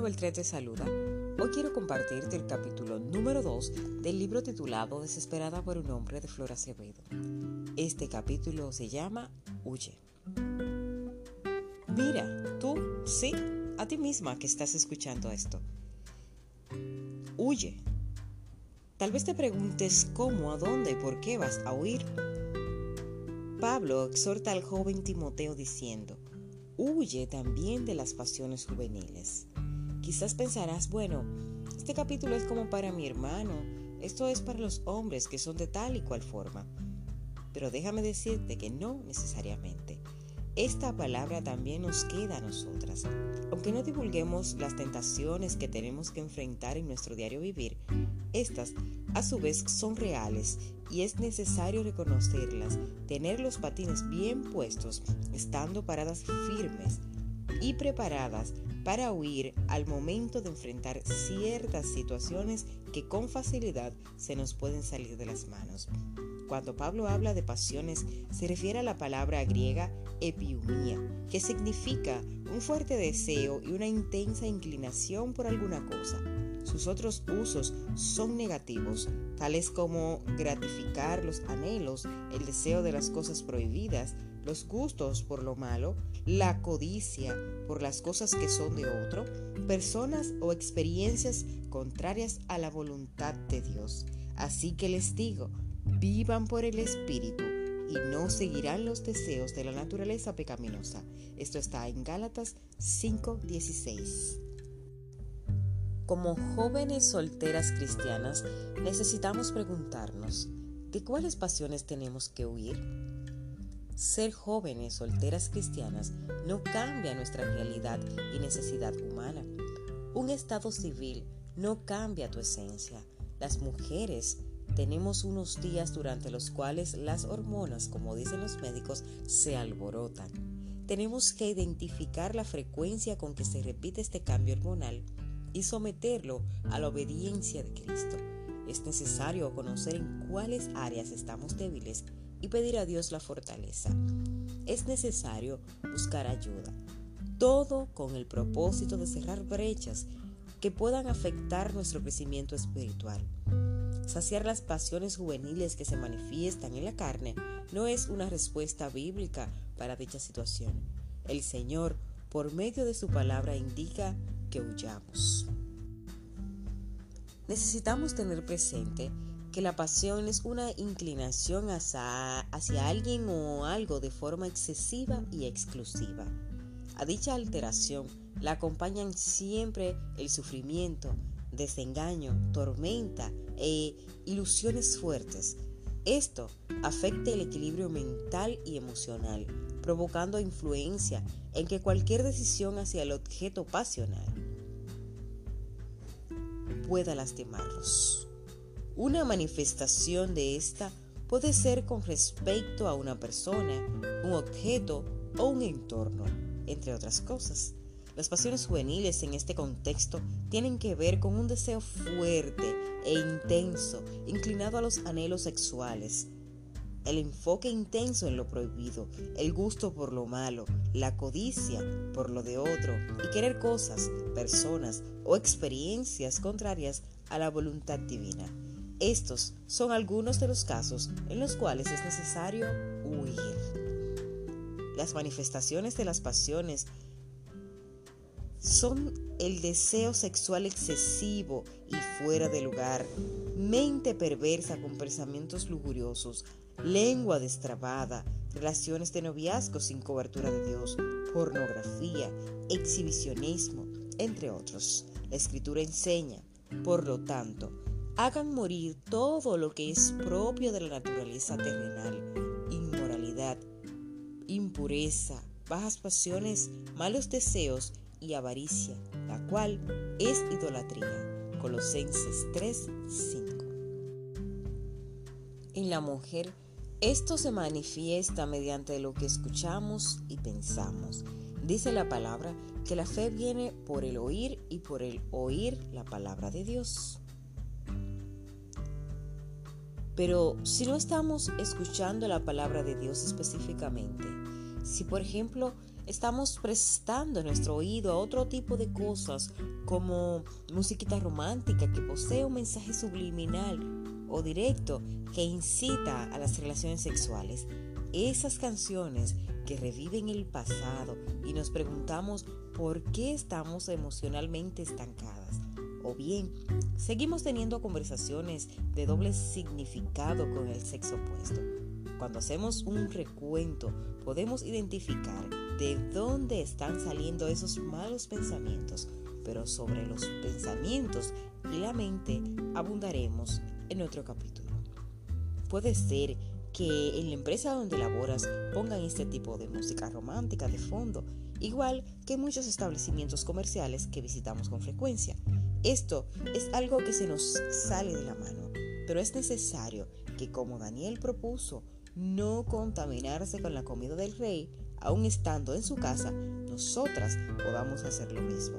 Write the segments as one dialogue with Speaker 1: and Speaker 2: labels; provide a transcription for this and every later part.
Speaker 1: Cristina te saluda. Hoy quiero compartirte el capítulo número 2 del libro titulado Desesperada por un hombre de Flor Acevedo. Este capítulo se llama Huye. Mira, tú, sí, a ti misma que estás escuchando esto. Huye. Tal vez te preguntes cómo, a dónde, por qué vas a huir. Pablo exhorta al joven Timoteo diciendo, huye también de las pasiones juveniles. Quizás pensarás, bueno, este capítulo es como para mi hermano, esto es para los hombres que son de tal y cual forma. Pero déjame decirte que no necesariamente. Esta palabra también nos queda a nosotras. Aunque no divulguemos las tentaciones que tenemos que enfrentar en nuestro diario vivir, estas a su vez son reales y es necesario reconocerlas, tener los patines bien puestos, estando paradas firmes y preparadas para huir al momento de enfrentar ciertas situaciones que con facilidad se nos pueden salir de las manos. Cuando Pablo habla de pasiones, se refiere a la palabra griega epiumía, que significa un fuerte deseo y una intensa inclinación por alguna cosa. Sus otros usos son negativos, tales como gratificar los anhelos, el deseo de las cosas prohibidas, los gustos por lo malo, la codicia por las cosas que son de otro, personas o experiencias contrarias a la voluntad de Dios. Así que les digo, vivan por el Espíritu y no seguirán los deseos de la naturaleza pecaminosa. Esto está en Gálatas 5:16. Como jóvenes solteras cristianas, necesitamos preguntarnos, ¿de cuáles pasiones tenemos que huir? Ser jóvenes solteras cristianas no cambia nuestra realidad y necesidad humana. Un estado civil no cambia tu esencia. Las mujeres tenemos unos días durante los cuales las hormonas, como dicen los médicos, se alborotan. Tenemos que identificar la frecuencia con que se repite este cambio hormonal y someterlo a la obediencia de Cristo. Es necesario conocer en cuáles áreas estamos débiles y pedir a Dios la fortaleza. Es necesario buscar ayuda. Todo con el propósito de cerrar brechas que puedan afectar nuestro crecimiento espiritual. Saciar las pasiones juveniles que se manifiestan en la carne no es una respuesta bíblica para dicha situación. El Señor, por medio de su palabra, indica que huyamos. Necesitamos tener presente que la pasión es una inclinación hacia, hacia, alguien o algo de forma excesiva y exclusiva. A dicha alteración la acompañan siempre el sufrimiento, desengaño, tormenta e ilusiones fuertes. Esto afecta el equilibrio mental y emocional, provocando influencia en que cualquier decisión hacia el objeto pasional pueda lastimarlos. Una manifestación de esta puede ser con respecto a una persona, un objeto o un entorno, entre otras cosas. Las pasiones juveniles en este contexto tienen que ver con un deseo fuerte e intenso, inclinado a los anhelos sexuales, el enfoque intenso en lo prohibido, el gusto por lo malo, la codicia por lo de otro y querer cosas, personas o experiencias contrarias a la voluntad divina. Estos son algunos de los casos en los cuales es necesario huir. Las manifestaciones de las pasiones son el deseo sexual excesivo y fuera de lugar, mente perversa con pensamientos lujuriosos, lengua destrabada, relaciones de noviazgo sin cobertura de Dios, pornografía, exhibicionismo, entre otros. La escritura enseña, por lo tanto, hagan morir todo lo que es propio de la naturaleza terrenal, inmoralidad, impureza, bajas pasiones, malos deseos y avaricia, la cual es idolatría. Colosenses 3:5. En la mujer, esto se manifiesta mediante lo que escuchamos y pensamos. Dice la palabra que la fe viene por el oír y por el oír la palabra de Dios. Pero si no estamos escuchando la palabra de Dios específicamente, Si por ejemplo estamos prestando nuestro oído a otro tipo de cosas como musiquita romántica que posee un mensaje subliminal o directo que incita a las relaciones sexuales, esas canciones que reviven el pasado y nos preguntamos por qué estamos emocionalmente estancadas. O bien, seguimos teniendo conversaciones de doble significado con el sexo opuesto. Cuando hacemos un recuento, podemos identificar de dónde están saliendo esos malos pensamientos, pero sobre los pensamientos y la mente abundaremos en otro capítulo. Puede ser que en la empresa donde laboras pongan este tipo de música romántica de fondo, igual que muchos establecimientos comerciales que visitamos con frecuencia. Esto es algo que se nos sale de la mano, pero es necesario que como Daniel propuso, no contaminarse con la comida del rey, aun estando en su casa, nosotras podamos hacer lo mismo.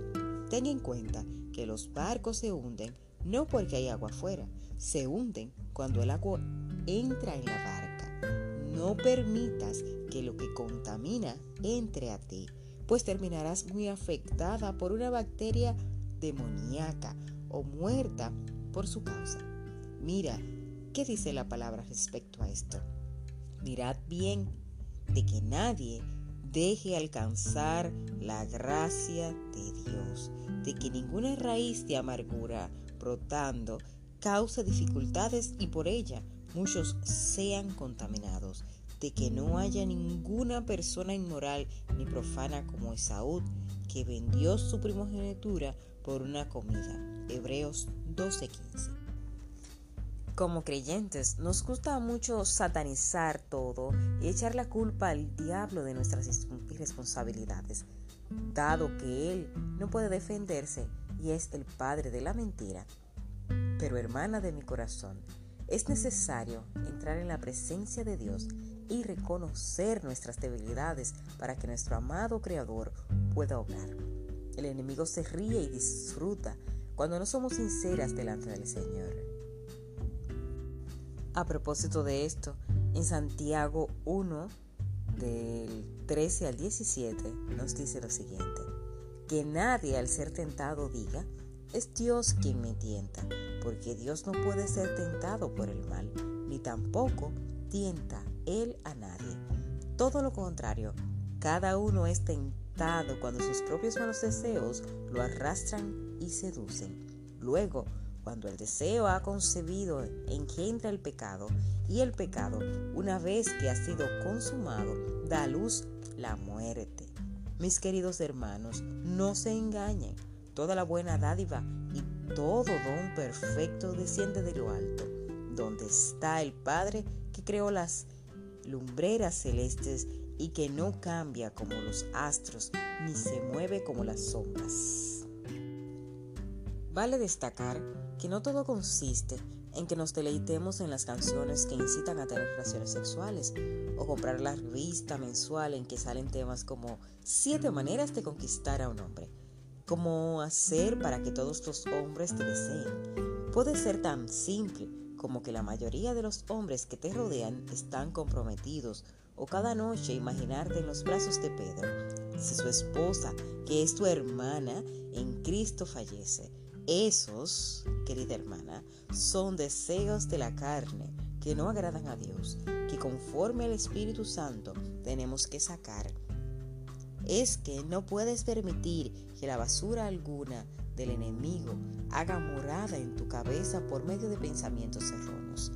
Speaker 1: Ten en cuenta que los barcos se hunden no porque hay agua afuera, se hunden cuando el agua entra en la barca. No permitas que lo que contamina entre a ti, pues terminarás muy afectada por una bacteria demoníaca o muerta por su causa. Mira, ¿qué dice la palabra respecto a esto? Mirad bien de que nadie deje alcanzar la gracia de Dios, de que ninguna raíz de amargura brotando cause dificultades y por ella muchos sean contaminados, de que no haya ninguna persona inmoral ni profana como Esaú, que vendió su primogenitura por una comida. Hebreos 12:15. Como creyentes, nos gusta mucho satanizar todo y echar la culpa al diablo de nuestras irresponsabilidades, dado que él no puede defenderse y es el padre de la mentira. Pero hermana de mi corazón, es necesario entrar en la presencia de Dios y reconocer nuestras debilidades para que nuestro amado Creador pueda obrar. El enemigo se ríe y disfruta cuando no somos sinceras delante del Señor. A propósito de esto, en Santiago 1, del 13 al 17, nos dice lo siguiente, que nadie al ser tentado diga, es Dios quien me tienta, porque Dios no puede ser tentado por el mal, ni tampoco tienta Él a nadie. Todo lo contrario, cada uno es tentado cuando sus propios malos deseos lo arrastran y seducen. Luego, cuando el deseo ha concebido, engendra el pecado, y el pecado, una vez que ha sido consumado, da a luz la muerte. Mis queridos hermanos, no se engañen. Toda la buena dádiva y todo don perfecto desciende de lo alto, donde está el Padre que creó las lumbreras celestes y que no cambia como los astros ni se mueve como las sombras. Vale destacar que no todo consiste en que nos deleitemos en las canciones que incitan a tener relaciones sexuales o comprar la revista mensual en que salen temas como siete maneras de conquistar a un hombre cómo hacer para que todos los hombres te deseen. Puede ser tan simple como que la mayoría de los hombres que te rodean están comprometidos o cada noche imaginarte en los brazos de Pedro. Si su esposa, que es tu hermana, en Cristo fallece, esos, querida hermana, son deseos de la carne que no agradan a Dios, que conforme al Espíritu Santo tenemos que sacar es que no puedes permitir que la basura alguna del enemigo haga morada en tu cabeza por medio de pensamientos erróneos.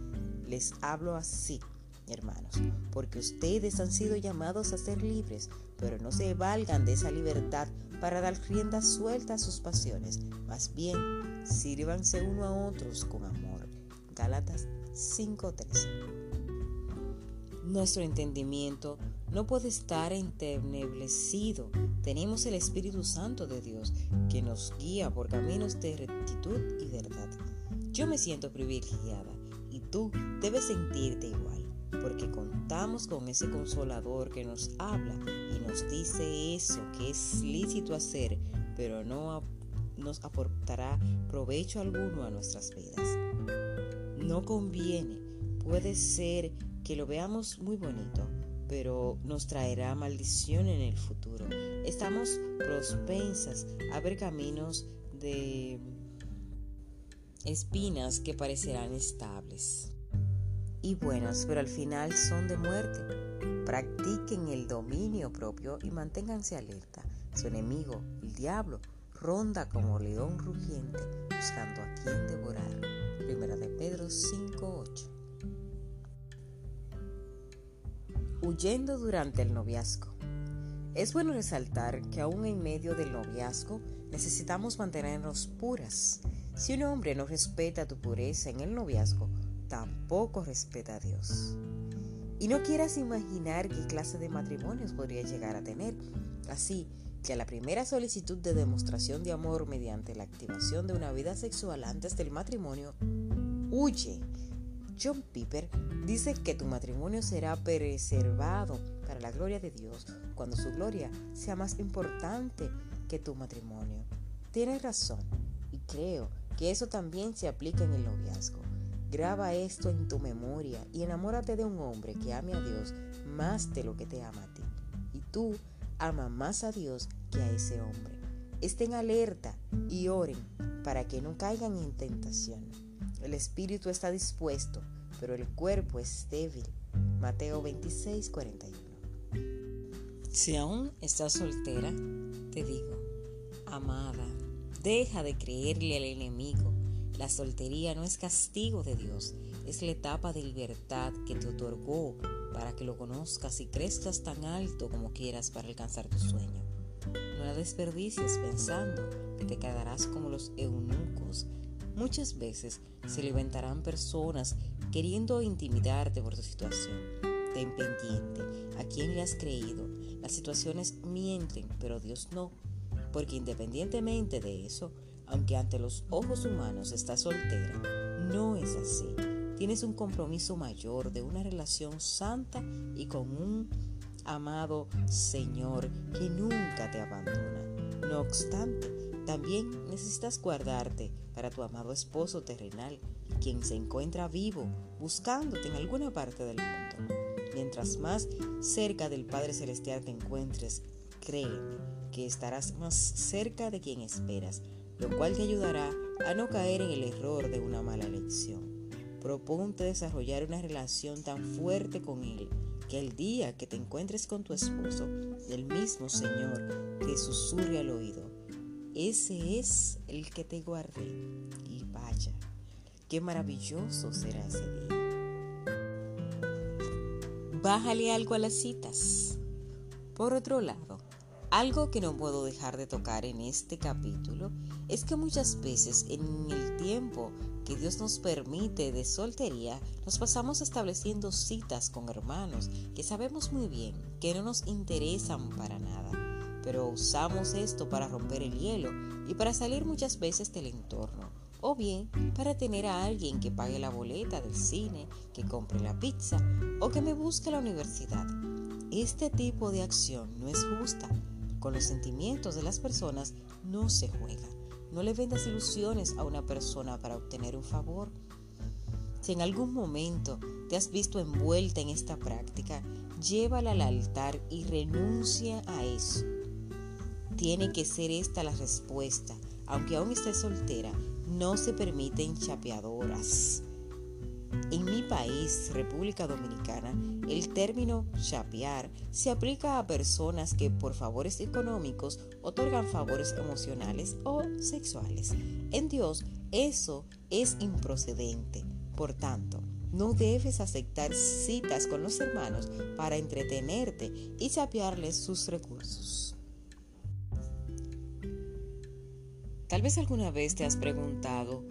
Speaker 1: Les hablo así, hermanos, porque ustedes han sido llamados a ser libres, pero no se valgan de esa libertad para dar rienda suelta a sus pasiones. Más bien, sírvanse uno a otros con amor. Gálatas 5:13. Nuestro entendimiento no puede estar enteneblecido. Tenemos el Espíritu Santo de Dios que nos guía por caminos de rectitud y verdad. Yo me siento privilegiada y tú debes sentirte igual, porque contamos con ese consolador que nos habla y nos dice eso que es lícito hacer, pero no nos aportará provecho alguno a nuestras vidas. No conviene, puede ser que lo veamos muy bonito, pero nos traerá maldición en el futuro. Estamos propensas a ver caminos de espinas que parecerán estables y buenas, pero al final son de muerte. Practiquen el dominio propio y manténganse alerta. Su enemigo, el diablo, ronda como león rugiente buscando a quien devorar. Primera de Pedro 5:8. Huyendo durante el noviazgo. Es bueno resaltar que aún en medio del noviazgo necesitamos mantenernos puras. Si un hombre no respeta tu pureza en el noviazgo, tampoco respeta a Dios. Y no quieras imaginar qué clase de matrimonios podría llegar a tener. Así que a la primera solicitud de demostración de amor mediante la activación de una vida sexual antes del matrimonio, huye. John Piper dice que tu matrimonio será preservado para la gloria de Dios cuando su gloria sea más importante que tu matrimonio. Tienes razón y creo que eso también se aplica en el noviazgo. Graba esto en tu memoria y enamórate de un hombre que ame a Dios más de lo que te ama a ti. Y tú ama más a Dios que a ese hombre. Estén alerta y oren para que no caigan en tentación. El espíritu está dispuesto, pero el cuerpo es débil. Mateo 26, 41. Si aún estás soltera, te digo, amada, deja de creerle al enemigo. La soltería no es castigo de Dios, es la etapa de libertad que te otorgó para que lo conozcas y crezcas tan alto como quieras para alcanzar tu sueño. No la desperdicies pensando que te quedarás como los eunucos. Muchas veces se levantarán personas queriendo intimidarte por tu situación. Ten pendiente a quién le has creído. Las situaciones mienten, pero Dios no. Porque independientemente de eso, aunque ante los ojos humanos estás soltera, no es así. Tienes un compromiso mayor de una relación santa y con un amado Señor que nunca te abandona. No obstante, también necesitas guardarte para tu amado esposo terrenal, quien se encuentra vivo, buscándote en alguna parte del mundo. Mientras más cerca del Padre Celestial te encuentres, créeme que estarás más cerca de quien esperas, lo cual te ayudará a no caer en el error de una mala elección. Proponte desarrollar una relación tan fuerte con Él que el día que te encuentres con tu esposo, el mismo Señor te susurre al oído, ese es el que te guardé. Y vaya, qué maravilloso será ese día. Bájale algo a las citas. Por otro lado, algo que no puedo dejar de tocar en este capítulo es que muchas veces en el tiempo que Dios nos permite de soltería, nos pasamos estableciendo citas con hermanos que sabemos muy bien que no nos interesan para nada, pero usamos esto para romper el hielo y para salir muchas veces del entorno, o bien para tener a alguien que pague la boleta del cine, que compre la pizza o que me busque a la universidad. Este tipo de acción no es justa con los sentimientos de las personas no se juega. No le vendas ilusiones a una persona para obtener un favor. Si en algún momento te has visto envuelta en esta práctica, llévala al altar y renuncia a eso. Tiene que ser esta la respuesta. Aunque aún estés soltera, no se permiten chapeadoras. En mi país, República Dominicana, el término chapear se aplica a personas que por favores económicos otorgan favores emocionales o sexuales. En Dios eso es improcedente. Por tanto, no debes aceptar citas con los hermanos para entretenerte y chapearles sus recursos. Tal vez alguna vez te has preguntado,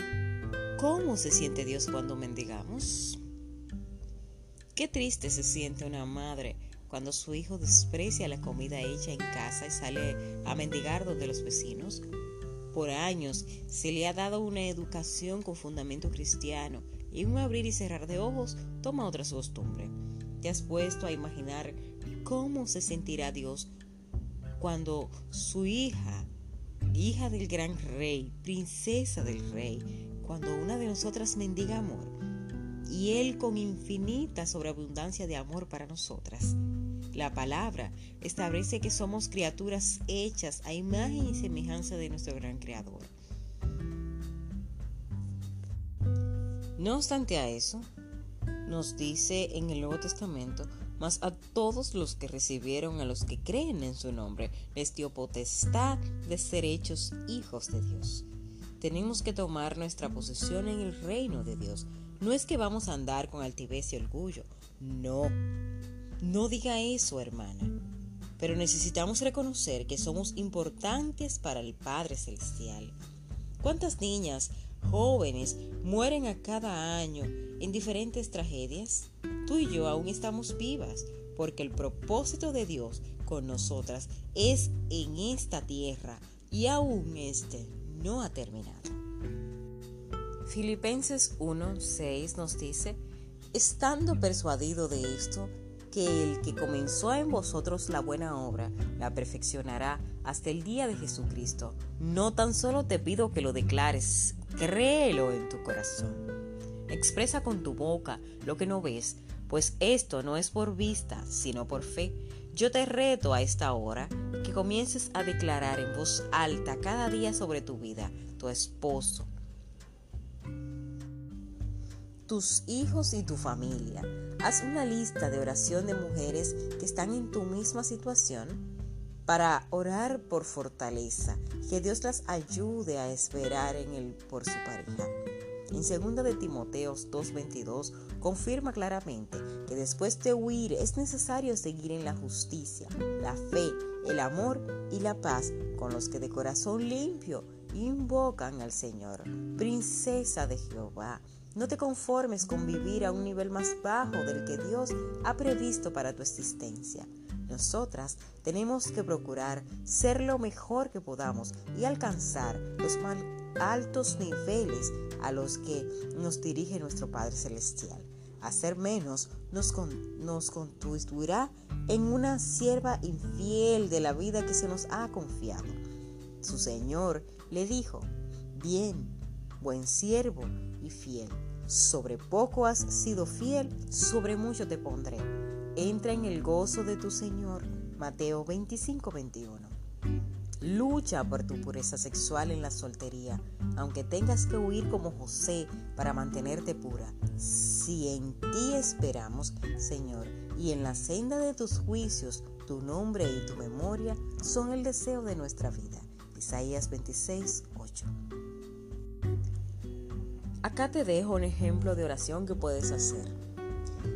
Speaker 1: ¿Cómo se siente Dios cuando mendigamos? Qué triste se siente una madre cuando su hijo desprecia la comida hecha en casa y sale a mendigar donde los vecinos. Por años se le ha dado una educación con fundamento cristiano y un abrir y cerrar de ojos toma otra costumbre. ¿Te has puesto a imaginar cómo se sentirá Dios cuando su hija, hija del gran rey, princesa del rey, cuando una de nosotras mendiga amor y Él con infinita sobreabundancia de amor para nosotras, La palabra establece que somos criaturas hechas a imagen y semejanza de nuestro gran Creador. No obstante a eso, nos dice en el Nuevo Testamento, mas a todos los que recibieron, a los que creen en su nombre, les dio potestad de ser hechos hijos de Dios. Tenemos que tomar nuestra posición en el reino de Dios. No es que vamos a andar con altivez y orgullo. No. No diga eso, hermana. Pero necesitamos reconocer que somos importantes para el Padre Celestial. ¿Cuántas niñas, jóvenes, mueren a cada año en diferentes tragedias? Tú y yo aún estamos vivas porque el propósito de Dios con nosotras es en esta tierra y aún este no ha terminado. Filipenses 1:6 nos dice, estando persuadido de esto, que el que comenzó en vosotros la buena obra, la perfeccionará hasta el día de Jesucristo. No tan solo te pido que lo declares, créelo en tu corazón. Expresa con tu boca lo que no ves, pues esto no es por vista, sino por fe. Yo te reto a esta hora que comiences a declarar en voz alta cada día sobre tu vida, tu esposo, tus hijos y tu familia. Haz una lista de oración de mujeres que están en tu misma situación para orar por fortaleza, que Dios las ayude a esperar en él por su pareja. En 2 de Timoteos 2:22 confirma claramente que después de huir es necesario seguir en la justicia, la fe, el amor y la paz con los que de corazón limpio invocan al Señor. Princesa de Jehová, no te conformes con vivir a un nivel más bajo del que Dios ha previsto para tu existencia. Nosotras tenemos que procurar ser lo mejor que podamos y alcanzar los más altos niveles a los que nos dirige nuestro Padre Celestial. Hacer menos nos, nos constituirá en una sierva infiel de la vida que se nos ha confiado. Su Señor le dijo, bien, buen siervo y fiel. Sobre poco has sido fiel, sobre mucho te pondré Entra en el gozo de tu Señor. Mateo 25, 21. Lucha por tu pureza sexual en la soltería, aunque tengas que huir como José para mantenerte pura. Si en ti esperamos, Señor, y en la senda de tus juicios, tu nombre y tu memoria son el deseo de nuestra vida. Isaías 26, 8. Acá te dejo un ejemplo de oración que puedes hacer.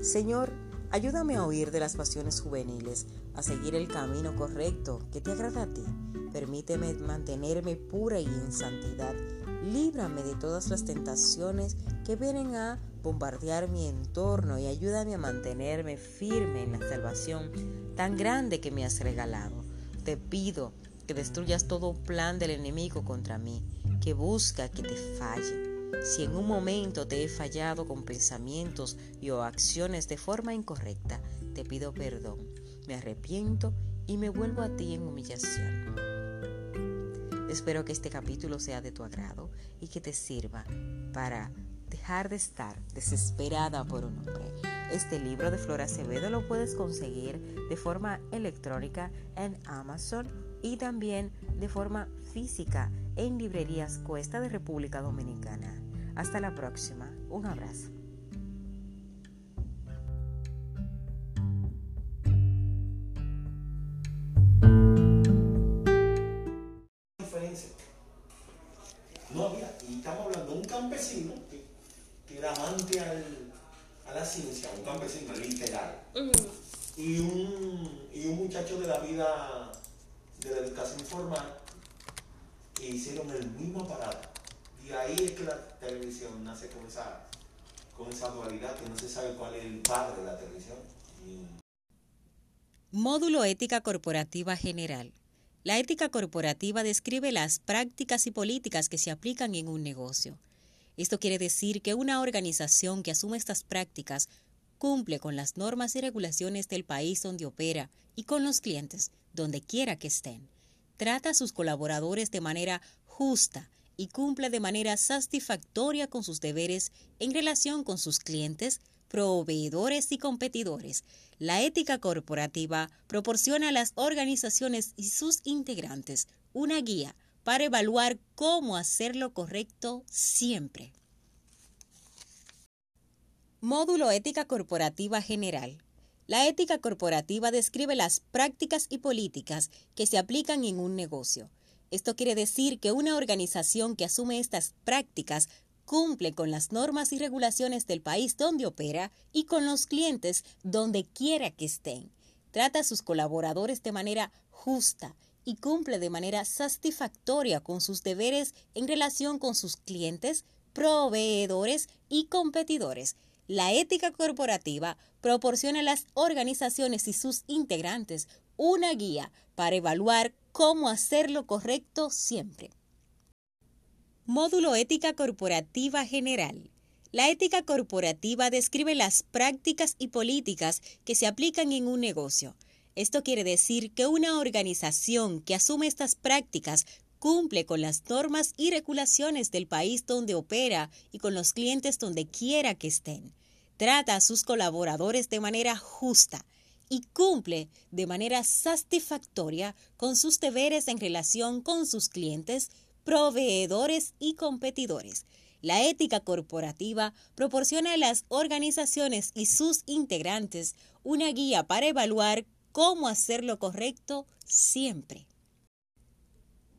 Speaker 1: Señor, Ayúdame a huir de las pasiones juveniles, a seguir el camino correcto que te agrada a ti. Permíteme mantenerme pura y en santidad. Líbrame de todas las tentaciones que vienen a bombardear mi entorno y ayúdame a mantenerme firme en la salvación tan grande que me has regalado. Te pido que destruyas todo plan del enemigo contra mí, que busca que te falle si en un momento te he fallado con pensamientos y o acciones de forma incorrecta, te pido perdón, me arrepiento y me vuelvo a ti en humillación. Espero que este capítulo sea de tu agrado y que te sirva para dejar de estar desesperada por un hombre. Este libro de Flora Acevedo lo puedes conseguir de forma electrónica en Amazon y también de forma física en librerías Cuesta de República Dominicana. Hasta la próxima. Un abrazo.
Speaker 2: No había, y estamos hablando de un campesino que, era amante a la ciencia, un campesino literal, y, un, y un muchacho de la vida de la educación formal hicieron el mismo aparato. Y ahí es que la televisión nace con esa dualidad que no se sabe cuál es el padre de la televisión.
Speaker 1: Módulo Ética Corporativa General. La ética corporativa describe las prácticas y políticas que se aplican en un negocio. Esto quiere decir que una organización que asume estas prácticas cumple con las normas y regulaciones del país donde opera y con los clientes, donde quiera que estén. Trata a sus colaboradores de manera justa y cumple de manera satisfactoria con sus deberes en relación con sus clientes, proveedores y competidores. La ética corporativa proporciona a las organizaciones y sus integrantes una guía para evaluar cómo hacer lo correcto siempre. Módulo Ética Corporativa General. La ética corporativa describe las prácticas y políticas que se aplican en un negocio. Esto quiere decir que una organización que asume estas prácticas cumple con las normas y regulaciones del país donde opera y con los clientes donde quiera que estén. Trata a sus colaboradores de manera justa y cumple de manera satisfactoria con sus deberes en relación con sus clientes, proveedores y competidores. La ética corporativa proporciona a las organizaciones y sus integrantes una guía para evaluar cómo hacer lo correcto siempre. Módulo Ética Corporativa General. La ética corporativa describe las prácticas y políticas que se aplican en un negocio. Esto quiere decir que una organización que asume estas prácticas cumple con las normas y regulaciones del país donde opera y con los clientes donde quiera que estén. Trata a sus colaboradores de manera justa y cumple de manera satisfactoria con sus deberes en relación con sus clientes, proveedores y competidores. La ética corporativa proporciona a las organizaciones y sus integrantes una guía para evaluar cómo hacer lo correcto siempre.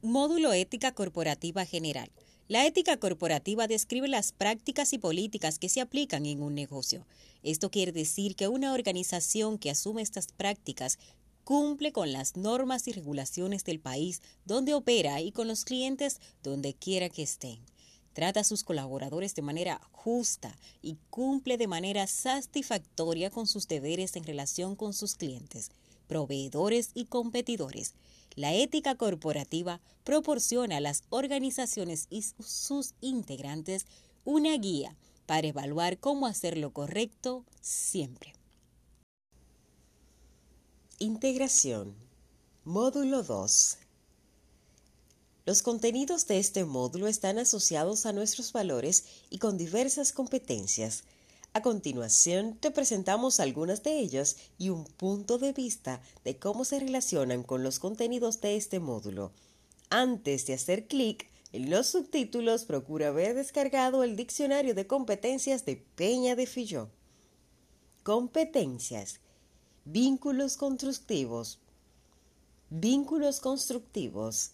Speaker 1: Módulo Ética Corporativa General. La ética corporativa describe las prácticas y políticas que se aplican en un negocio. Esto quiere decir que una organización que asume estas prácticas cumple con las normas y regulaciones del país donde opera y con los clientes donde quiera que estén. Trata a sus colaboradores de manera justa y cumple de manera satisfactoria con sus deberes en relación con sus clientes, proveedores y competidores. La ética corporativa proporciona a las organizaciones y sus integrantes una guía para evaluar cómo hacer lo correcto siempre. Integración. Módulo 2. Los contenidos de este módulo están asociados a nuestros valores y con diversas competencias. A continuación, te presentamos algunas de ellas y un punto de vista de cómo se relacionan con los contenidos de este módulo. Antes de hacer clic en los subtítulos, procura haber descargado el diccionario de competencias de Peña de Filló. Competencias Vínculos constructivos. Vínculos constructivos.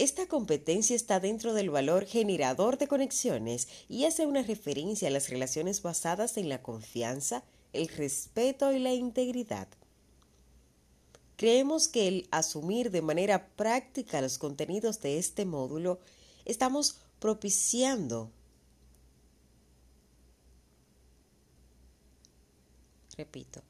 Speaker 1: Esta competencia está dentro del valor generador de conexiones y hace una referencia a las relaciones basadas en la confianza, el respeto y la integridad. Creemos que el asumir de manera práctica los contenidos de este módulo estamos propiciando Repito,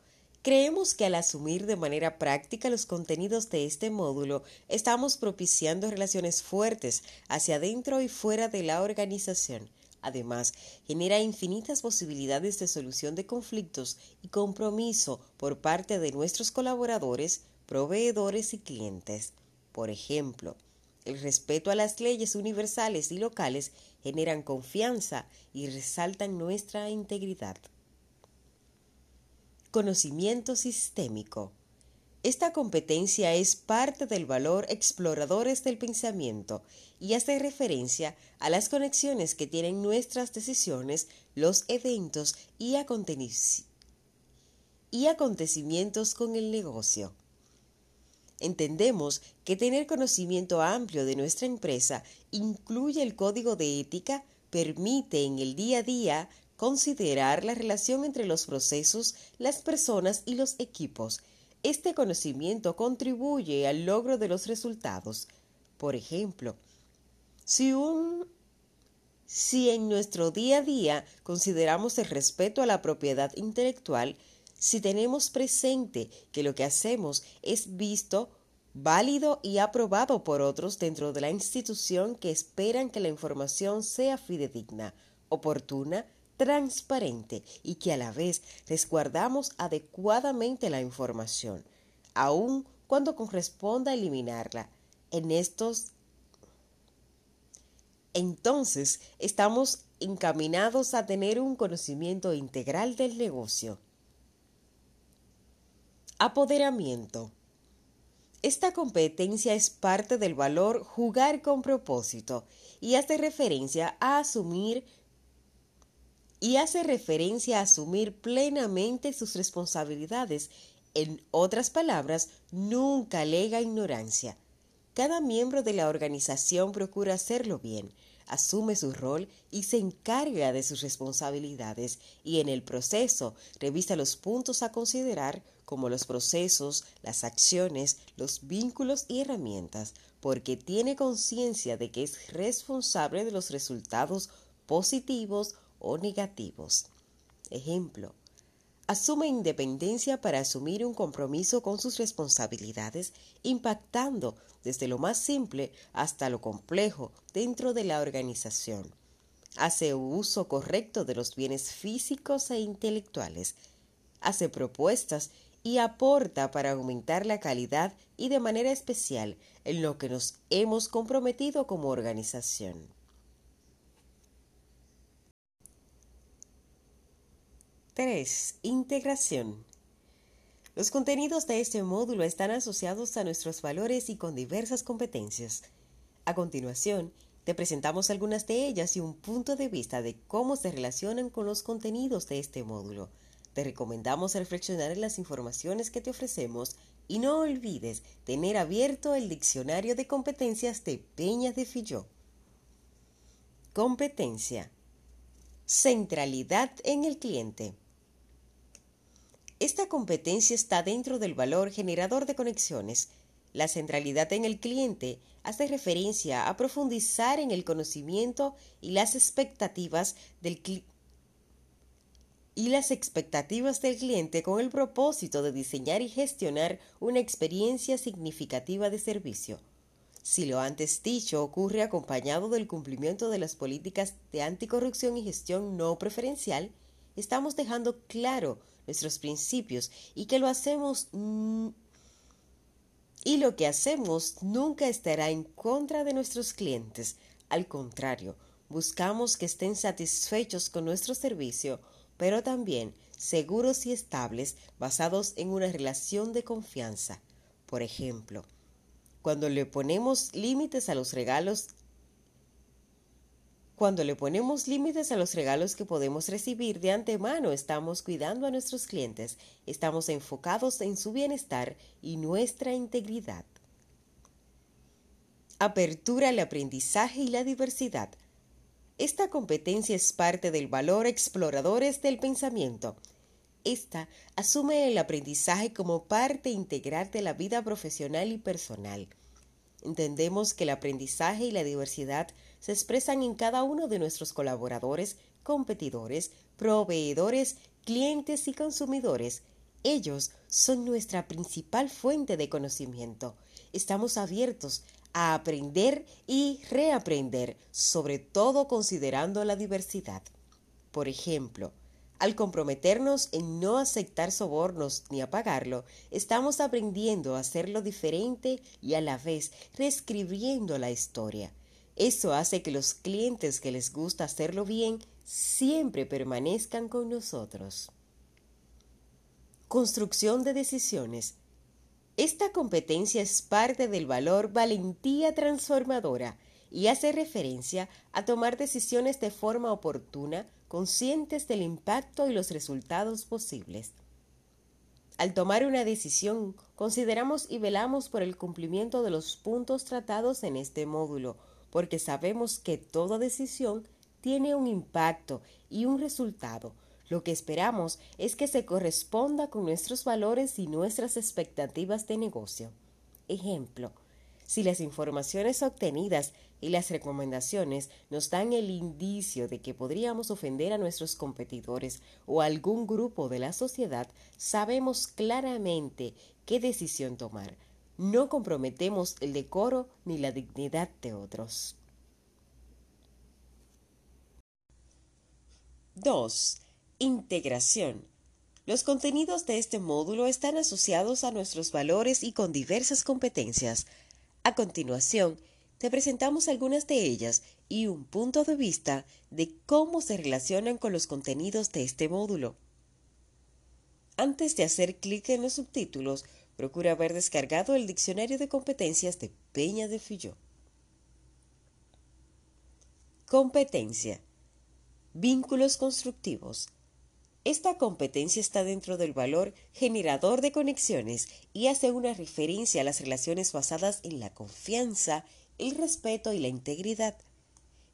Speaker 1: creemos que al asumir de manera práctica los contenidos de este módulo, estamos propiciando relaciones fuertes hacia adentro y fuera de la organización. Además, genera infinitas posibilidades de solución de conflictos y compromiso por parte de nuestros colaboradores, proveedores y clientes. Por ejemplo, el respeto a las leyes universales y locales generan confianza y resaltan nuestra integridad. Conocimiento sistémico. Esta competencia es parte del valor exploradores del pensamiento y hace referencia a las conexiones que tienen nuestras decisiones, los eventos y, y acontecimientos con el negocio. Entendemos que tener conocimiento amplio de nuestra empresa incluye el código de ética, permite en el día a día Considerar la relación entre los procesos, las personas y los equipos. Este conocimiento contribuye al logro de los resultados. Por ejemplo, si un si en nuestro día a día consideramos el respeto a la propiedad intelectual, si tenemos presente que lo que hacemos es visto, válido y aprobado por otros dentro de la institución que esperan que la información sea fidedigna, oportuna, transparente y que a la vez resguardamos adecuadamente la información, aun cuando corresponda eliminarla. En estos entonces estamos encaminados a tener un conocimiento integral del negocio. Apoderamiento. Esta competencia es parte del valor jugar con propósito y hace referencia a asumir y hace referencia a asumir plenamente sus responsabilidades. En otras palabras, nunca alega ignorancia. Cada miembro de la organización procura hacerlo bien, asume su rol y se encarga de sus responsabilidades y en el proceso revisa los puntos a considerar como los procesos, las acciones, los vínculos y herramientas, porque tiene conciencia de que es responsable de los resultados positivos o negativos. Ejemplo, asume independencia para asumir un compromiso con sus responsabilidades, impactando desde lo más simple hasta lo complejo dentro de la organización. Hace uso correcto de los bienes físicos e intelectuales. Hace propuestas y aporta para aumentar la calidad y de manera especial en lo que nos hemos comprometido como organización. 3. Integración. Los contenidos de este módulo están asociados a nuestros valores y con diversas competencias. A continuación, te presentamos algunas de ellas y un punto de vista de cómo se relacionan con los contenidos de este módulo. Te recomendamos reflexionar en las informaciones que te ofrecemos y no olvides tener abierto el diccionario de competencias de Peña de Filló. Competencia. Centralidad en el cliente. Esta competencia está dentro del valor generador de conexiones. La centralidad en el cliente hace referencia a profundizar en el conocimiento y las expectativas del y las expectativas del cliente con el propósito de diseñar y gestionar una experiencia significativa de servicio. Si lo antes dicho ocurre acompañado del cumplimiento de las políticas de anticorrupción y gestión no preferencial, estamos dejando claro nuestros principios y que lo hacemos y lo que hacemos nunca estará en contra de nuestros clientes. Al contrario, buscamos que estén satisfechos con nuestro servicio, pero también seguros y estables basados en una relación de confianza. Por ejemplo, cuando le ponemos límites a los regalos cuando le ponemos límites a los regalos que podemos recibir de antemano, estamos cuidando a nuestros clientes, estamos enfocados en su bienestar y nuestra integridad. Apertura al aprendizaje y la diversidad. Esta competencia es parte del valor exploradores del pensamiento. Esta asume el aprendizaje como parte integral de la vida profesional y personal. Entendemos que el aprendizaje y la diversidad se expresan en cada uno de nuestros colaboradores, competidores, proveedores, clientes y consumidores. Ellos son nuestra principal fuente de conocimiento. Estamos abiertos a aprender y reaprender, sobre todo considerando la diversidad. Por ejemplo, al comprometernos en no aceptar sobornos ni a pagarlo, estamos aprendiendo a hacerlo diferente y a la vez reescribiendo la historia. Eso hace que los clientes que les gusta hacerlo bien siempre permanezcan con nosotros. Construcción de decisiones. Esta competencia es parte del valor valentía transformadora y hace referencia a tomar decisiones de forma oportuna, conscientes del impacto y los resultados posibles. Al tomar una decisión, consideramos y velamos por el cumplimiento de los puntos tratados en este módulo, porque sabemos que toda decisión tiene un impacto y un resultado. Lo que esperamos es que se corresponda con nuestros valores y nuestras expectativas de negocio. Ejemplo, si las informaciones obtenidas y las recomendaciones nos dan el indicio de que podríamos ofender a nuestros competidores o algún grupo de la sociedad, sabemos claramente qué decisión tomar no comprometemos el decoro ni la dignidad de otros. 2. Integración. Los contenidos de este módulo están asociados a nuestros valores y con diversas competencias. A continuación, te presentamos algunas de ellas y un punto de vista de cómo se relacionan con los contenidos de este módulo. Antes de hacer clic en los subtítulos, procura haber descargado el diccionario de competencias de Peña de Filló. Competencia. Vínculos constructivos. Esta competencia está dentro del valor generador de conexiones y hace una referencia a las relaciones basadas en la confianza, el respeto y la integridad.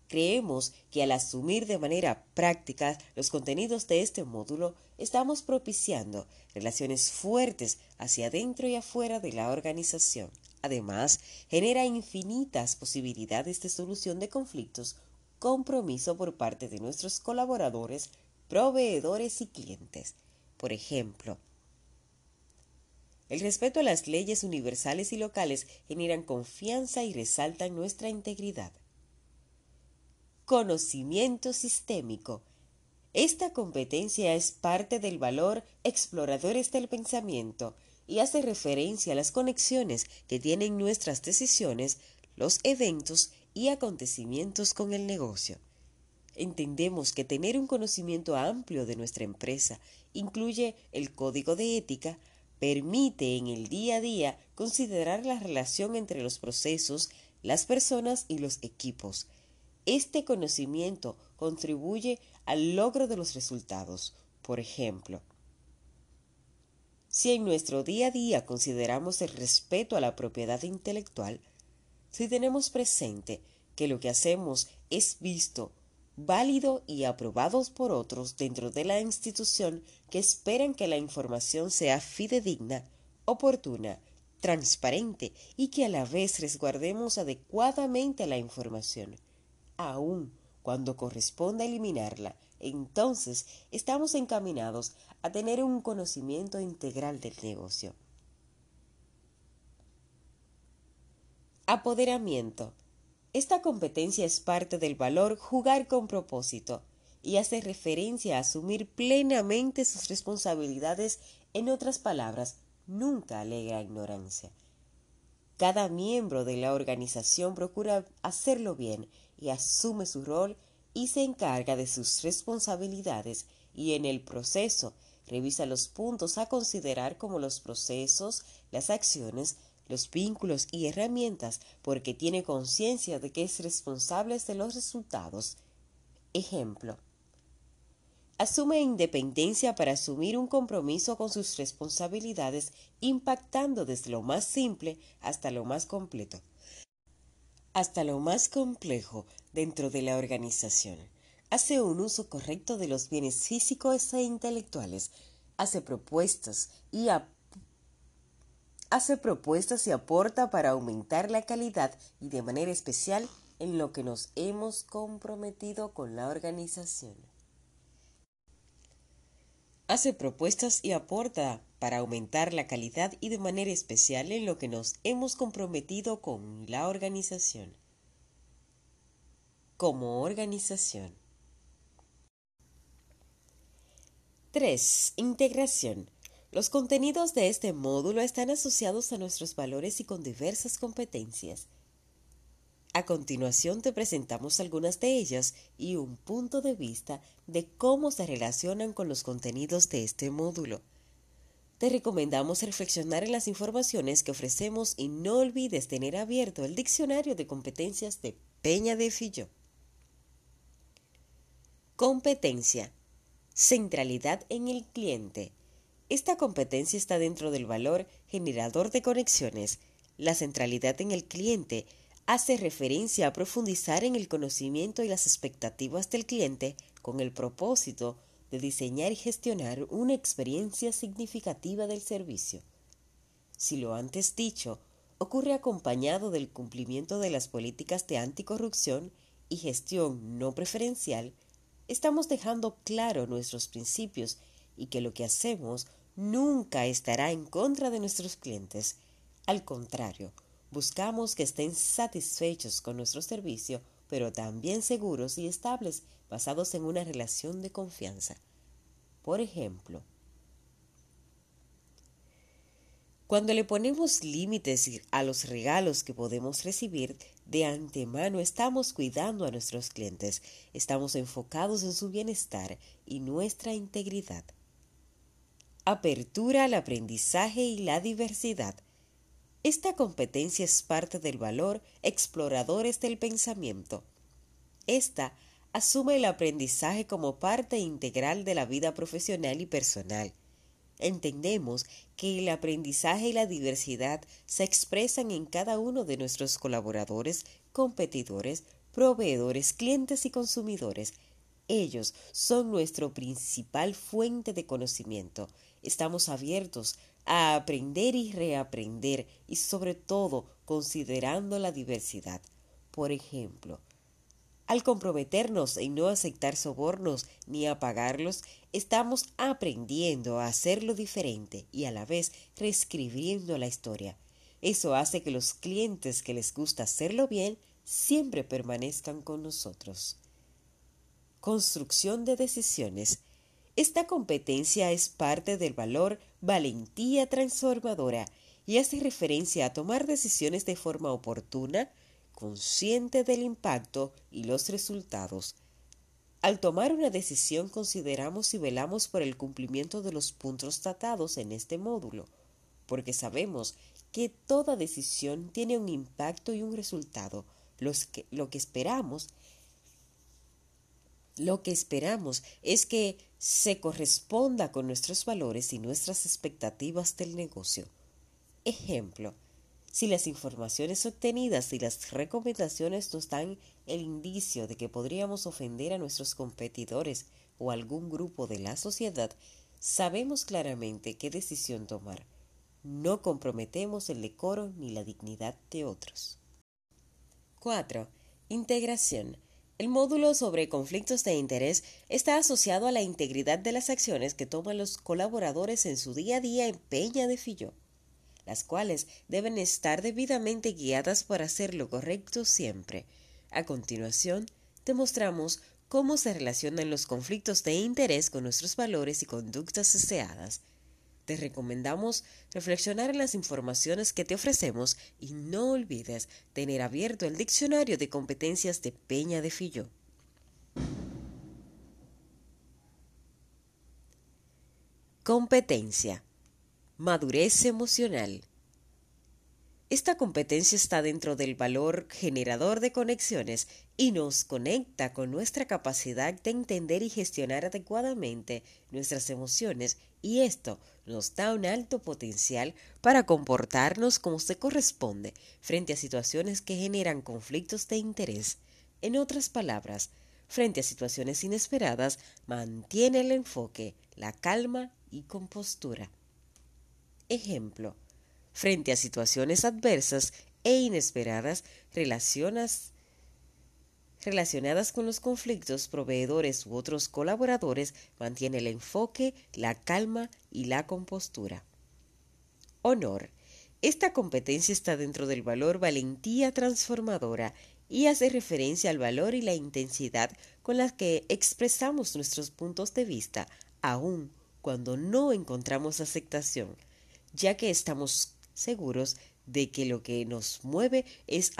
Speaker 1: Creemos que al asumir de manera práctica los contenidos de este módulo, estamos propiciando relaciones fuertes hacia adentro y afuera de la organización. Además, genera infinitas posibilidades de solución de conflictos, compromiso por parte de nuestros colaboradores, proveedores y clientes. Por ejemplo, el respeto a las leyes universales y locales generan confianza y resaltan nuestra integridad. Conocimiento sistémico. Esta competencia es parte del valor exploradores del pensamiento y hace referencia a las conexiones que tienen nuestras decisiones, los eventos y acontecimientos con el negocio. Entendemos que tener un conocimiento amplio de nuestra empresa incluye el código de ética, permite en el día a día considerar la relación entre los procesos, las personas y los equipos. Este conocimiento contribuye al logro de los resultados. Por ejemplo, si en nuestro día a día consideramos el respeto a la propiedad intelectual, si tenemos presente que lo que hacemos es visto, válido y aprobado por otros dentro de la institución que esperan que la información sea fidedigna, oportuna, transparente y que a la vez resguardemos adecuadamente la información, aun cuando corresponda eliminarla, entonces estamos encaminados a tener un conocimiento integral del negocio. Apoderamiento. Esta competencia es parte del valor jugar con propósito y hace referencia a asumir plenamente sus responsabilidades, en otras palabras, nunca alega ignorancia. Cada miembro de la organización procura hacerlo bien y asume su rol y se encarga de sus responsabilidades y en el proceso revisa los puntos a considerar como los procesos, las acciones, los vínculos y herramientas porque tiene conciencia de que es responsable de los resultados. Ejemplo. Asume independencia para asumir un compromiso con sus responsabilidades impactando desde lo más simple hasta lo más completo, hasta lo más complejo dentro de la organización. Hace un uso correcto de los bienes físicos e intelectuales, hace propuestas y hace propuestas y aporta para aumentar la calidad y de manera especial en lo que nos hemos comprometido con la organización. Hace propuestas y aporta para aumentar la calidad y de manera especial en lo que nos hemos comprometido con la organización. Como organización. 3. Integración. Los contenidos de este módulo están asociados a nuestros valores y con diversas competencias. A continuación te presentamos algunas de ellas y un punto de vista de cómo se relacionan con los contenidos de este módulo. Te recomendamos reflexionar en las informaciones que ofrecemos y no olvides tener abierto el diccionario de competencias de Peña de Filló. Competencia. Centralidad en el cliente. Esta competencia está dentro del valor generador de conexiones. La centralidad en el cliente hace referencia a profundizar en el conocimiento y las expectativas del cliente con el propósito de diseñar y gestionar una experiencia significativa del servicio. Si lo antes dicho ocurre acompañado del cumplimiento de las políticas de anticorrupción y gestión no preferencial, estamos dejando claro nuestros principios y que lo que hacemos nunca estará en contra de nuestros clientes. Al contrario, buscamos que estén satisfechos con nuestro servicio, pero también seguros y estables, basados en una relación de confianza. Por ejemplo, Cuando le ponemos límites a los regalos que podemos recibir, de antemano estamos cuidando a nuestros clientes, estamos enfocados en su bienestar y nuestra integridad. Apertura al aprendizaje y la diversidad. Esta competencia es parte del valor exploradores del pensamiento. Esta asume el aprendizaje como parte integral de la vida profesional y personal Entendemos que el aprendizaje y la diversidad se expresan en cada uno de nuestros colaboradores, competidores, proveedores, clientes y consumidores. Ellos son nuestro principal fuente de conocimiento. Estamos abiertos a aprender y reaprender y sobre todo considerando la diversidad. Por ejemplo, al comprometernos en no aceptar sobornos ni a pagarlos, estamos aprendiendo a hacerlo diferente y a la vez reescribiendo la historia. Eso hace que los clientes que les gusta hacerlo bien siempre permanezcan con nosotros. Construcción de decisiones. Esta competencia es parte del valor valentía transformadora y hace referencia a tomar decisiones de forma oportuna, consciente del impacto y los resultados. Al tomar una decisión consideramos y velamos por el cumplimiento de los puntos tratados en este módulo, porque sabemos que toda decisión tiene un impacto y un resultado. que, lo que esperamos lo que esperamos es que se corresponda con nuestros valores y nuestras expectativas del negocio. Ejemplo, si las informaciones obtenidas y las recomendaciones nos dan el indicio de que podríamos ofender a nuestros competidores o algún grupo de la sociedad, sabemos claramente qué decisión tomar. No comprometemos el decoro ni la dignidad de otros. 4. Integración. El módulo sobre conflictos de interés está asociado a la integridad de las acciones que toman los colaboradores en su día a día en Peña de Filló las cuales deben estar debidamente guiadas para hacer lo correcto siempre. A continuación, demostramos cómo se relacionan los conflictos de interés con nuestros valores y conductas deseadas. Te recomendamos reflexionar en las informaciones que te ofrecemos y no olvides tener abierto el diccionario de competencias de Peña de Filló. Competencia Madurez emocional. Esta competencia está dentro del valor generador de conexiones y nos conecta con nuestra capacidad de entender y gestionar adecuadamente nuestras emociones y esto nos da un alto potencial para comportarnos como se corresponde frente a situaciones que generan conflictos de interés. En otras palabras, frente a situaciones inesperadas, mantiene el enfoque, la calma y compostura. Ejemplo, frente a situaciones adversas e inesperadas relacionadas con los conflictos, proveedores u otros colaboradores, mantiene el enfoque, la calma y la compostura. Honor. Esta competencia está dentro del valor valentía transformadora y hace referencia al valor y la intensidad con las que expresamos nuestros puntos de vista, aun cuando no encontramos aceptación ya que estamos seguros de que lo que nos mueve es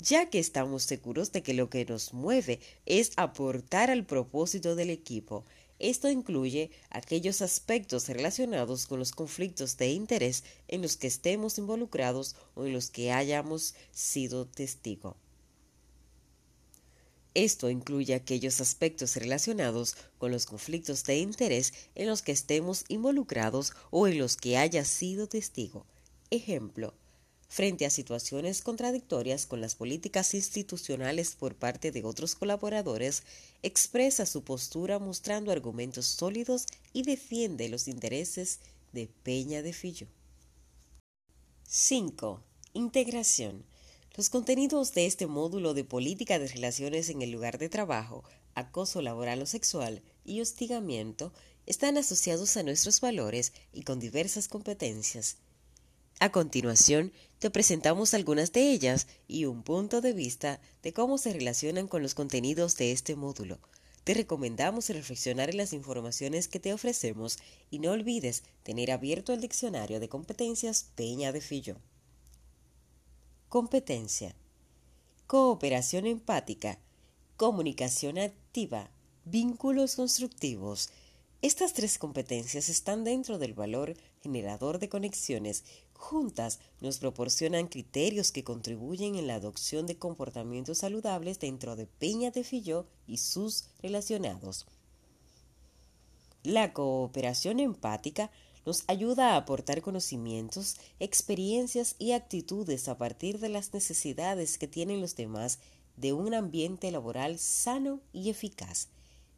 Speaker 1: ya que estamos seguros de que lo que nos mueve es aportar al propósito del equipo. Esto incluye aquellos aspectos relacionados con los conflictos de interés en los que estemos involucrados o en los que hayamos sido testigo. Esto incluye aquellos aspectos relacionados con los conflictos de interés en los que estemos involucrados o en los que haya sido testigo. Ejemplo, frente a situaciones contradictorias con las políticas institucionales por parte de otros colaboradores, expresa su postura mostrando argumentos sólidos y defiende los intereses de Peña de Fillo. 5. Integración. Los contenidos de este módulo de política de relaciones en el lugar de trabajo, acoso laboral o sexual y hostigamiento están asociados a nuestros valores y con diversas competencias. A continuación, te presentamos algunas de ellas y un punto de vista de cómo se relacionan con los contenidos de este módulo. te recomendamos reflexionar en las informaciones que te ofrecemos y no olvides tener abierto el diccionario de competencias Peña de Fillo. Competencia. Cooperación empática. Comunicación activa. Vínculos constructivos. Estas tres competencias están dentro del valor generador de conexiones juntas nos proporcionan criterios que contribuyen en la adopción de comportamientos saludables dentro de Peña de Filló y sus relacionados. La cooperación empática nos ayuda a aportar conocimientos, experiencias y actitudes a partir de las necesidades que tienen los demás de un ambiente laboral sano y eficaz.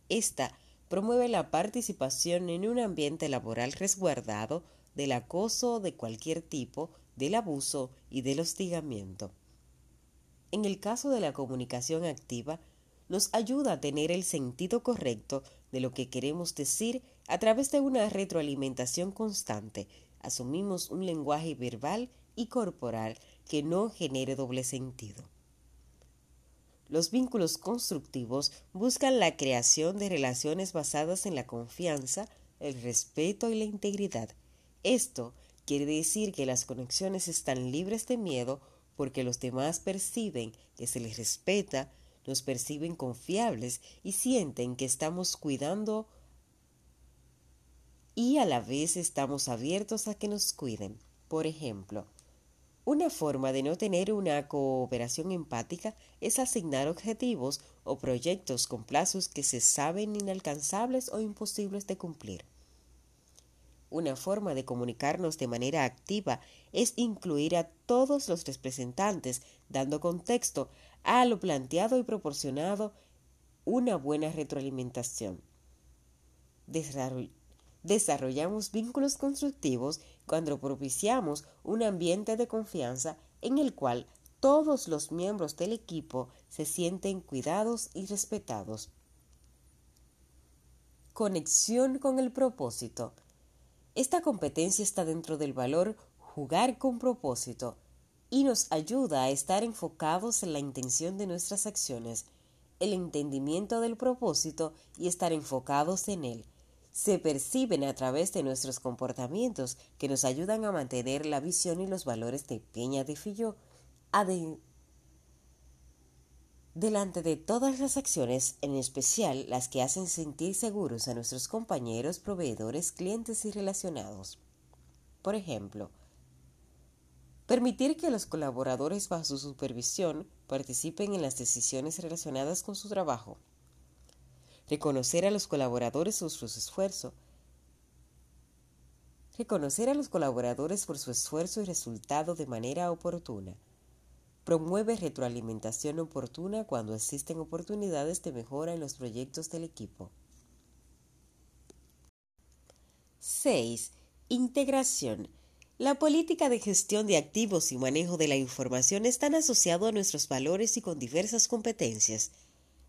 Speaker 1: Esta promueve la participación en un ambiente laboral resguardado del acoso de cualquier tipo, del abuso y del hostigamiento. En el caso de la comunicación activa, nos ayuda a tener el sentido correcto de lo que queremos decir a través de una retroalimentación constante. Asumimos un lenguaje verbal y corporal que no genere doble sentido. Los vínculos constructivos buscan la creación de relaciones basadas en la confianza, el respeto y la integridad, esto quiere decir que las conexiones están libres de miedo porque los demás perciben que se les respeta, nos perciben confiables y sienten que estamos cuidando y a la vez estamos abiertos a que nos cuiden. Por ejemplo, una forma de no tener una cooperación empática es asignar objetivos o proyectos con plazos que se saben inalcanzables o imposibles de cumplir. Una forma de comunicarnos de manera activa es incluir a todos los representantes, dando contexto a lo planteado y proporcionado una buena retroalimentación. Desarrollamos vínculos constructivos cuando propiciamos un ambiente de confianza en el cual todos los miembros del equipo se sienten cuidados y respetados. Conexión con el propósito. Esta competencia está dentro del valor jugar con propósito y nos ayuda a estar enfocados en la intención de nuestras acciones, el entendimiento del propósito y estar enfocados en él. Se perciben a través de nuestros comportamientos que nos ayudan a mantener la visión y los valores de Peña de Filló, delante de todas las acciones, en especial las que hacen sentir seguros a nuestros compañeros, proveedores, clientes y relacionados. Por ejemplo, permitir que los colaboradores bajo su supervisión participen en las decisiones relacionadas con su trabajo. Reconocer a los colaboradores por su esfuerzo. Reconocer a los colaboradores por su esfuerzo y resultado de manera oportuna Promueve retroalimentación oportuna cuando existen oportunidades de mejora en los proyectos del equipo. 6. Integración. La política de gestión de activos y manejo de la información están asociados a nuestros valores y con diversas competencias.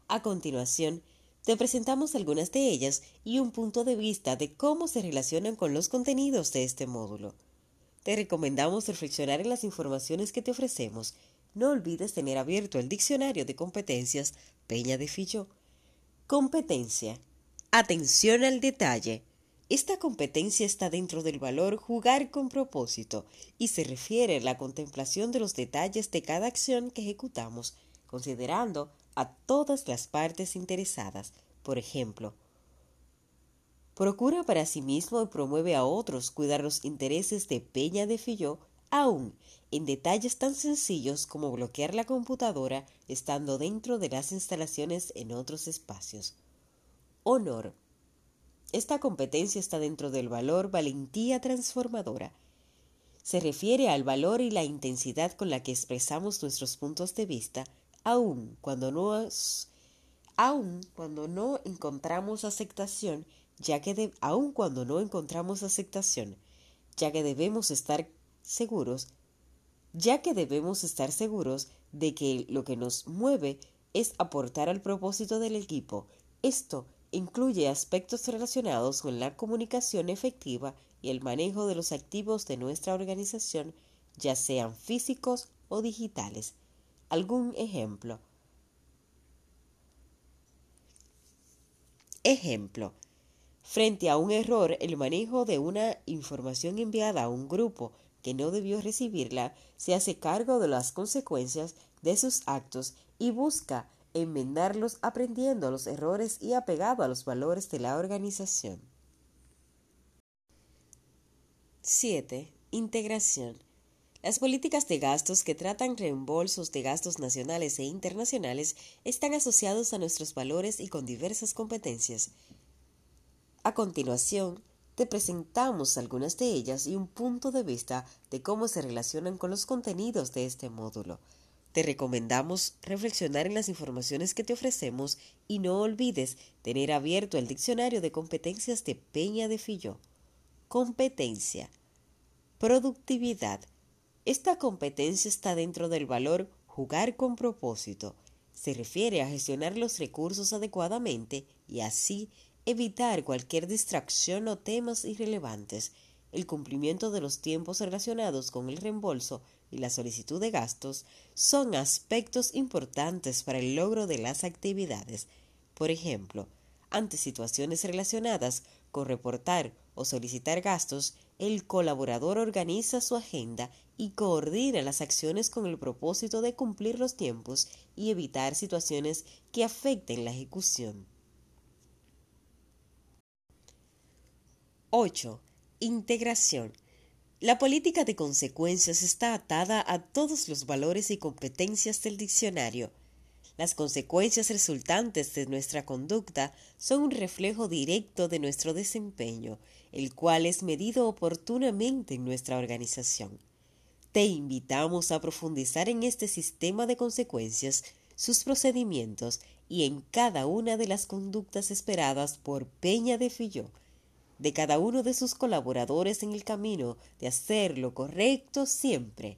Speaker 1: A continuación, te presentamos algunas de ellas y un punto de vista de cómo se relacionan con los contenidos de este módulo. Te recomendamos reflexionar en las informaciones que te ofrecemos no olvides tener abierto el diccionario de competencias Peña de Fillo. Competencia. Atención al detalle. Esta competencia está dentro del valor jugar con propósito y se refiere a la contemplación de los detalles de cada acción que ejecutamos, considerando a todas las partes interesadas. Por ejemplo, procura para sí mismo y promueve a otros cuidar los intereses de Peña de Filló aún en detalles tan sencillos como bloquear la computadora estando dentro de las instalaciones en otros espacios. Honor. Esta competencia está dentro del valor valentía transformadora. Se refiere al valor y la intensidad con la que expresamos nuestros puntos de vista, aun cuando no, aun cuando no encontramos aceptación, ya que aun cuando no encontramos aceptación, ya que debemos estar seguros, ya que debemos estar seguros de que lo que nos mueve es aportar al propósito del equipo. Esto incluye aspectos relacionados con la comunicación efectiva y el manejo de los activos de nuestra organización, ya sean físicos o digitales. Algún ejemplo. Ejemplo, frente a un error, el manejo de una información enviada a un grupo que no debió recibirla se hace cargo de las consecuencias de sus actos y busca enmendarlos aprendiendo los errores y apegado a los valores de la organización. 7. Integración. Las políticas de gastos que tratan reembolsos de gastos nacionales e internacionales están asociados a nuestros valores y con diversas competencias. A continuación, te presentamos algunas de ellas y un punto de vista de cómo se relacionan con los contenidos de este módulo. Te recomendamos reflexionar en las informaciones que te ofrecemos y no olvides tener abierto el diccionario de competencias de Peña de Filló. Competencia. Productividad. Esta competencia está dentro del valor jugar con propósito. Se refiere a gestionar los recursos adecuadamente y así evitar cualquier distracción o temas irrelevantes. El cumplimiento de los tiempos relacionados con el reembolso y la solicitud de gastos son aspectos importantes para el logro de las actividades. Por ejemplo, ante situaciones relacionadas con reportar o solicitar gastos, el colaborador organiza su agenda y coordina las acciones con el propósito de cumplir los tiempos y evitar situaciones que afecten la ejecución. 8. Integración. La política de consecuencias está atada a todos los valores y competencias del diccionario. Las consecuencias resultantes de nuestra conducta son un reflejo directo de nuestro desempeño, el cual es medido oportunamente en nuestra organización. Te invitamos a profundizar en este sistema de consecuencias, sus procedimientos y en cada una de las conductas esperadas por Peña de Filló de cada uno de sus colaboradores en el camino de hacer lo correcto siempre.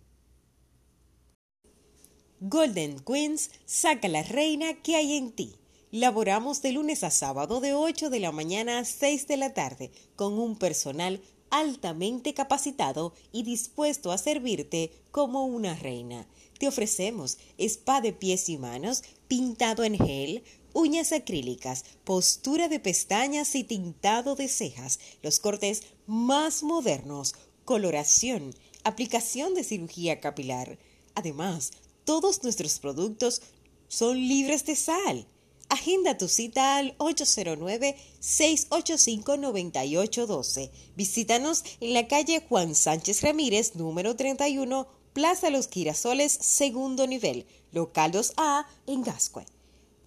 Speaker 1: Golden Queens saca la reina que hay en ti. Laboramos de lunes a sábado de 8 de la mañana a 6 de la tarde con un personal altamente capacitado y dispuesto a servirte como una reina. Te ofrecemos spa de pies y manos, pintado en gel, uñas acrílicas, postura de pestañas y tintado de cejas, los cortes más modernos, coloración, aplicación de cirugía capilar. Además, todos nuestros productos son libres de sal. Agenda tu cita al 809-685-9812. Visítanos en la calle Juan Sánchez Ramírez, número 31, Plaza Los Girasoles, segundo nivel, local 2A, en Gascue.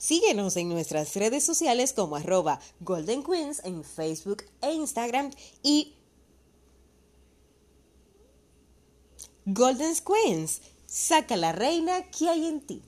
Speaker 1: Síguenos en nuestras redes sociales como arroba Golden Queens en Facebook e Instagram y Golden Queens, saca la reina que hay en ti.